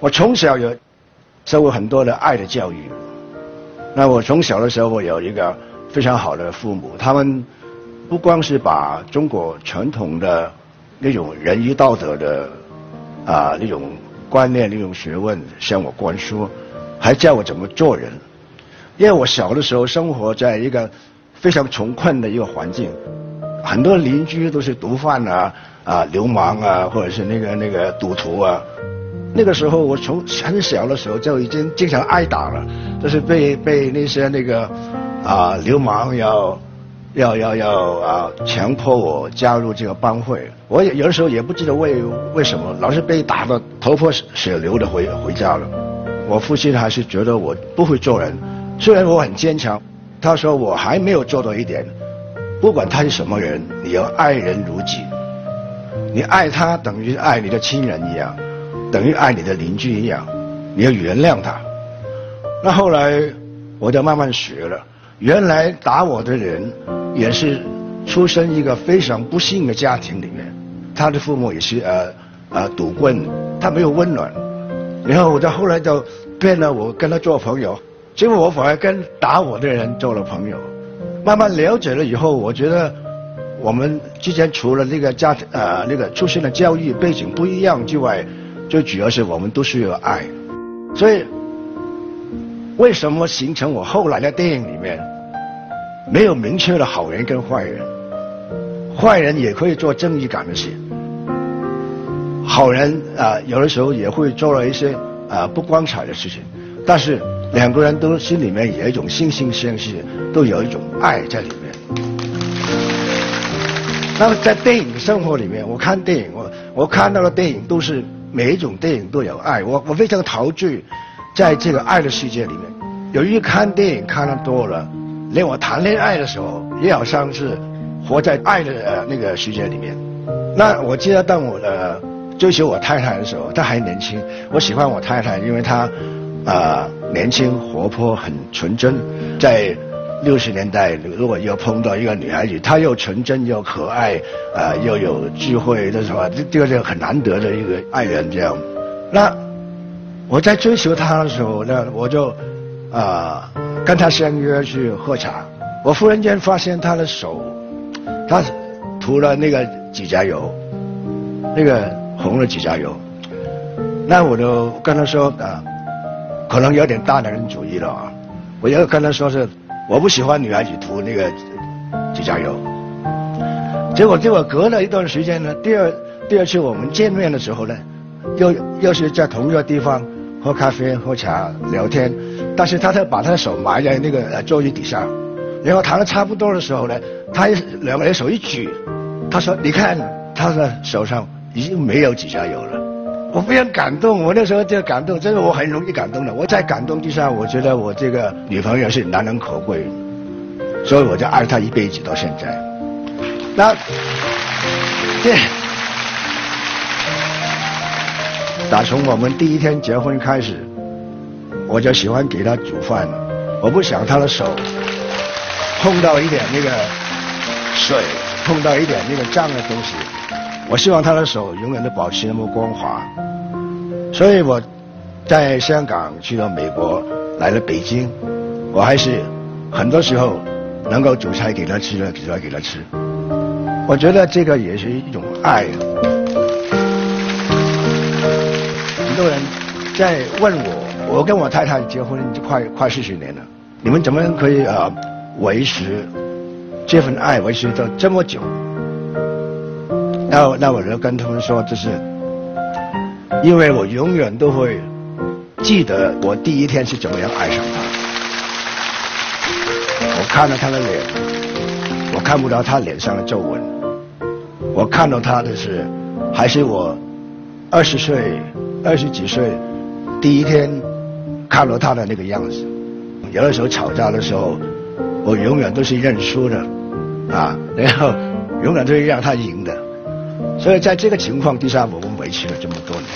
我从小有受过很多的爱的教育。那我从小的时候，我有一个非常好的父母，他们不光是把中国传统的那种仁义道德的啊那种观念、那种学问向我灌输，还教我怎么做人。因为我小的时候生活在一个非常穷困的一个环境，很多邻居都是毒贩啊、啊流氓啊，或者是那个那个赌徒啊。那个时候，我从很小的时候就已经经常挨打了，就是被被那些那个啊流氓要要要要啊强迫我加入这个帮会。我也有的时候也不知道为为什么，老是被打得头破血流的回回家了。我父亲还是觉得我不会做人，虽然我很坚强，他说我还没有做到一点，不管他是什么人，你要爱人如己，你爱他等于爱你的亲人一样。等于爱你的邻居一样，你要原谅他。那后来我就慢慢学了，原来打我的人也是出生一个非常不幸的家庭里面，他的父母也是呃呃赌棍，他没有温暖。然后我到后来就变了，我跟他做朋友，结果我反而跟打我的人做了朋友。慢慢了解了以后，我觉得我们之间除了那个家庭呃那个出生的教育背景不一样之外，最主要是我们都需要爱，所以为什么形成我后来的电影里面没有明确的好人跟坏人？坏人也可以做正义感的事，好人啊有的时候也会做了一些啊不光彩的事情，但是两个人都心里面有一种惺惺相惜，都有一种爱在里面。那么在电影生活里面，我看电影，我我看到的电影都是。每一种电影都有爱，我我非常陶醉，在这个爱的世界里面。由于看电影看的多了，连我谈恋爱的时候也好像是活在爱的呃那个世界里面。那我记得当我的追求我太太的时候，她还年轻，我喜欢我太太，因为她啊年轻活泼很纯真，在。六十年代，如果要碰到一个女孩子，她又纯真又可爱，啊，又有智慧，这什么，这这个是很难得的一个爱人这样。那我在追求她的时候，呢，我就啊跟她相约去喝茶。我忽然间发现她的手，她涂了那个指甲油，那个红的指甲油。那我就跟她说啊，可能有点大男人主义了啊。我要跟她说是。我不喜欢女孩子涂那个指甲油，结果结果隔了一段时间呢，第二第二次我们见面的时候呢，又又是在同一个地方喝咖啡、喝茶、聊天，但是他在把他的手埋在那个座椅底下，然后谈的差不多的时候呢，他两个人手一举，他说：“你看他的手上已经没有指甲油了。”我非常感动，我那时候就感动，真的我很容易感动的。我在感动之下，我觉得我这个女朋友是难能可贵，所以我就爱她一辈子到现在。那，对，打从我们第一天结婚开始，我就喜欢给她煮饭，我不想她的手碰到一点那个水，碰到一点那个脏的东西。我希望他的手永远都保持那么光滑，所以我在香港去了美国，来了北京，我还是很多时候能够煮菜给他吃，煮菜给他吃。我觉得这个也是一种爱。很多人在问我，我跟我太太结婚就快快四十年了，你们怎么可以啊维持这份爱维持到这么久？那那我就跟他们说，就是因为我永远都会记得我第一天是怎么样爱上他。我看到他的脸，我看不到他脸上的皱纹。我看到他的是，还是我二十岁、二十几岁第一天看到他的那个样子。有的时候吵架的时候，我永远都是认输的，啊，然后永远都是让他赢的。所以在这个情况底下，我们维持了这么多年。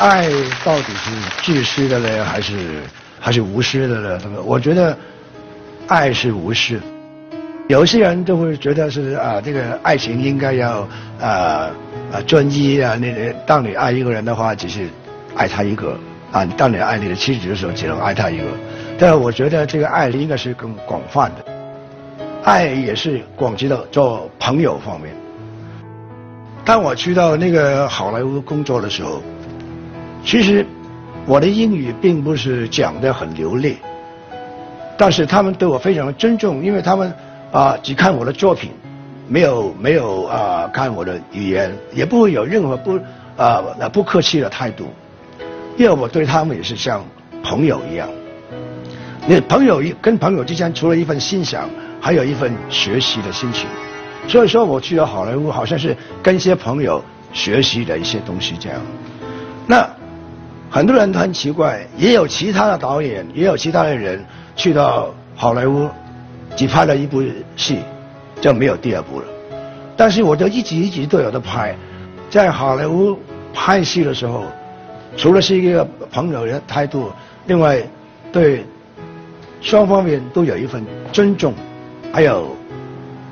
爱到底是自私的呢，还是还是无私的呢？我觉得爱是无私。有些人都会觉得是啊，这个爱情应该要啊啊专一啊，那个当你爱一个人的话，只是爱他一个啊；当你爱你的妻子的时候，只能爱他一个。但是我觉得这个爱应该是更广泛的，爱也是广及到做朋友方面。当我去到那个好莱坞工作的时候，其实我的英语并不是讲的很流利，但是他们对我非常的尊重，因为他们啊只看我的作品，没有没有啊看我的语言，也不会有任何不啊不客气的态度，因为我对他们也是像朋友一样。那朋友跟朋友之间，除了一份欣赏，还有一份学习的心情。所以说，我去了好莱坞，好像是跟一些朋友学习的一些东西这样。那很多人都很奇怪，也有其他的导演，也有其他的人去到好莱坞，只拍了一部戏，就没有第二部了。但是我就一直一直都有的拍，在好莱坞拍戏的时候，除了是一个朋友的态度，另外对。双方面都有一份尊重，还有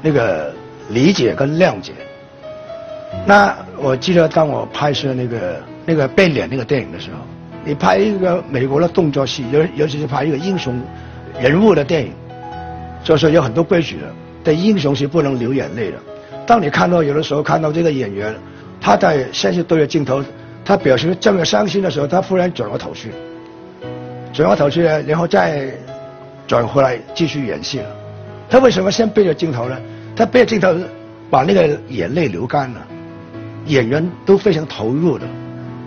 那个理解跟谅解。那我记得当我拍摄那个那个变脸那个电影的时候，你拍一个美国的动作戏，尤尤其是拍一个英雄人物的电影，所以说有很多规矩的。对英雄是不能流眼泪的。当你看到有的时候看到这个演员，他在现实对着镜头，他表情这么伤心的时候，他忽然转过头去，转过头去，然后再。转回来继续演戏了，他为什么先背着镜头呢？他被镜头，把那个眼泪流干了。演员都非常投入的，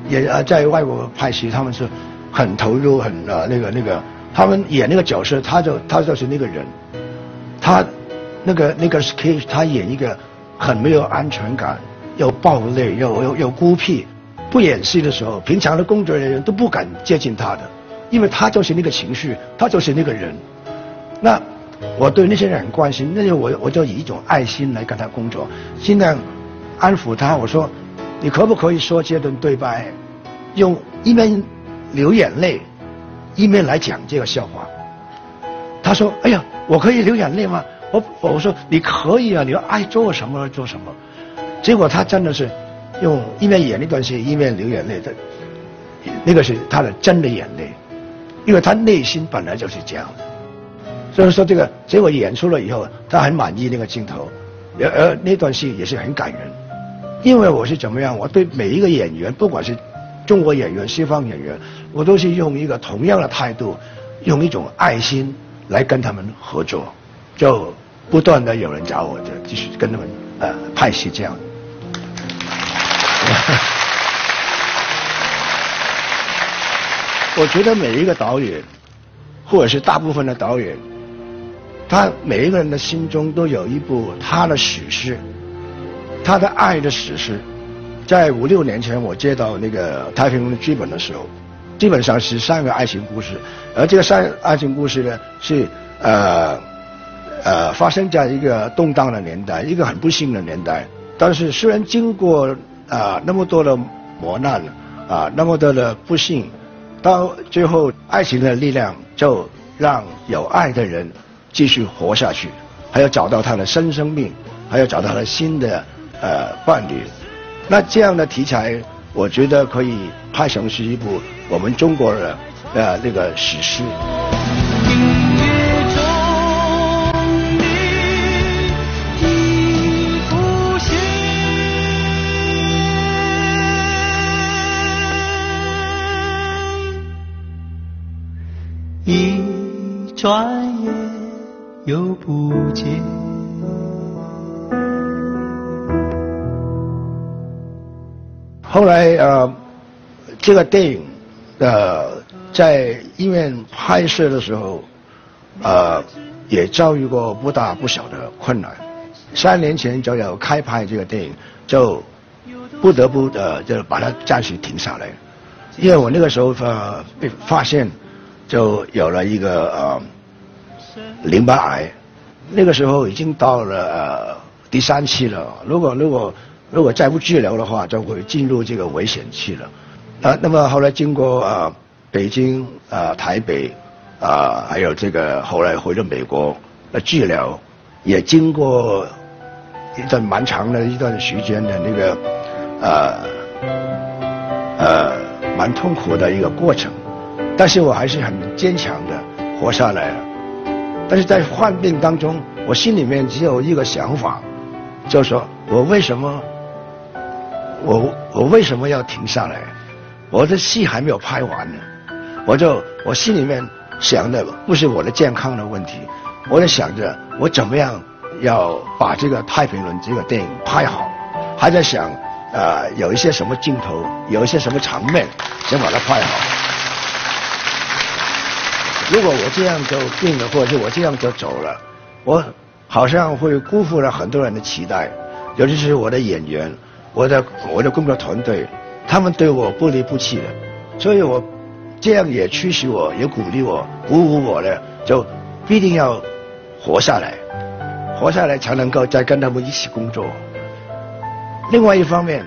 也呃在外国拍戏，他们是很投入，很呃那个那个，他们演那个角色，他就他就是那个人，他那个那个是可以他演一个很没有安全感，又暴力又又又孤僻，不演戏的时候，平常的工作人员都不敢接近他的。因为他就是那个情绪，他就是那个人。那我对那些人很关心，那就我我就以一种爱心来跟他工作，尽量安抚他。我说，你可不可以说这段对白，用一面流眼泪，一面来讲这个笑话？他说：“哎呀，我可以流眼泪吗？”我我说：“你可以啊，你要爱做什么做什么。”结果他真的是用一面演那段戏，一面流眼泪的，那个是他的真的眼泪。因为他内心本来就是这样，所以说这个结果演出了以后，他很满意那个镜头，而而那段戏也是很感人。因为我是怎么样，我对每一个演员，不管是中国演员、西方演员，我都是用一个同样的态度，用一种爱心来跟他们合作，就不断的有人找我，就继续跟他们呃拍戏这样。我觉得每一个导演，或者是大部分的导演，他每一个人的心中都有一部他的史诗，他的爱的史诗。在五六年前，我接到那个太平的剧本的时候，基本上是三个爱情故事，而这个三爱情故事呢，是呃呃发生在一个动荡的年代，一个很不幸的年代。但是虽然经过啊那么多的磨难啊那么多的不幸。到最后，爱情的力量就让有爱的人继续活下去，还要找到他的新生命，还要找到他的新的呃伴侣。那这样的题材，我觉得可以拍成是一部我们中国的呃那个史诗。一转眼又不见。后来呃，这个电影呃在医院拍摄的时候，呃也遭遇过不大不小的困难。三年前就要开拍这个电影，就不得不呃就把它暂时停下来，因为我那个时候呃被发现就有了一个呃。淋巴癌，那个时候已经到了呃第三期了。如果如果如果再不治疗的话，就会进入这个危险期了。啊，那么后来经过啊北京啊台北啊，还有这个后来回了美国的治疗，也经过一段蛮长的一段时间的那个呃呃蛮痛苦的一个过程，但是我还是很坚强的活下来了。但是在患病当中，我心里面只有一个想法，就是说我为什么我我为什么要停下来？我的戏还没有拍完呢，我就我心里面想的不是我的健康的问题，我在想着我怎么样要把这个《太平轮》这个电影拍好，还在想呃有一些什么镜头，有一些什么场面，想把它拍好。如果我这样就病了，或者是我这样就走了，我好像会辜负了很多人的期待，尤其是我的演员，我的我的工作团队。他们对我不离不弃的，所以我这样也驱使我，也鼓励我，鼓舞我的，就必定要活下来，活下来才能够再跟他们一起工作。另外一方面，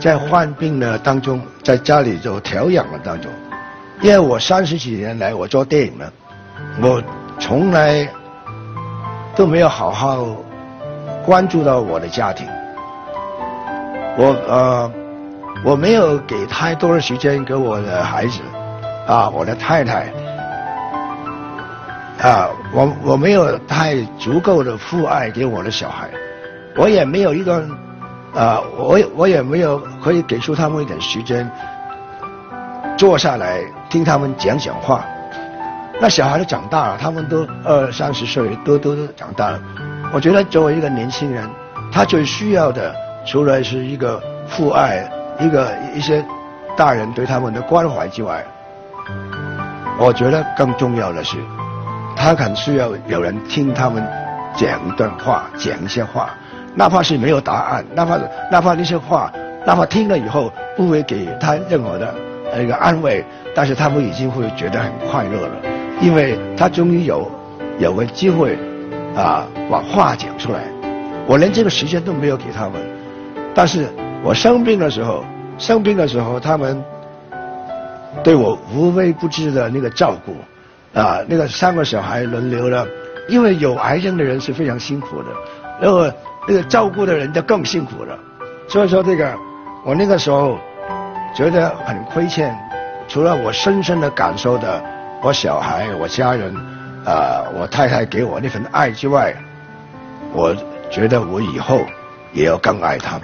在患病的当中，在家里就调养的当中，因为我三十几年来我做电影呢，我从来都没有好好关注到我的家庭，我呃。我没有给太多的时间给我的孩子，啊，我的太太，啊，我我没有太足够的父爱给我的小孩，我也没有一个，啊，我我也没有可以给出他们一点时间，坐下来听他们讲讲话。那小孩都长大了，他们都二三十岁，都都都长大了。我觉得作为一个年轻人，他最需要的，除了是一个父爱。一个一些大人对他们的关怀之外，我觉得更重要的是，他很需要有人听他们讲一段话，讲一些话，哪怕是没有答案，哪怕哪怕那些话，哪怕听了以后不会给他任何的那个安慰，但是他们已经会觉得很快乐了，因为他终于有有个机会啊把话讲出来。我连这个时间都没有给他们，但是。我生病的时候，生病的时候，他们对我无微不至的那个照顾，啊，那个三个小孩轮流的，因为有癌症的人是非常辛苦的，然后那个照顾的人就更辛苦了。所以说这个，我那个时候觉得很亏欠，除了我深深的感受的我小孩、我家人，啊，我太太给我那份爱之外，我觉得我以后也要更爱他们。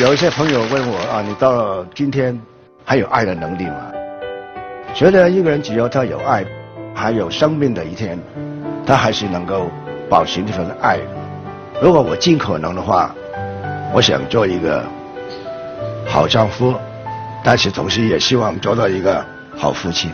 有一些朋友问我啊，你到了今天还有爱的能力吗？觉得一个人只要他有爱，还有生命的一天，他还是能够保持这份爱。如果我尽可能的话，我想做一个好丈夫，但是同时也希望做到一个好父亲。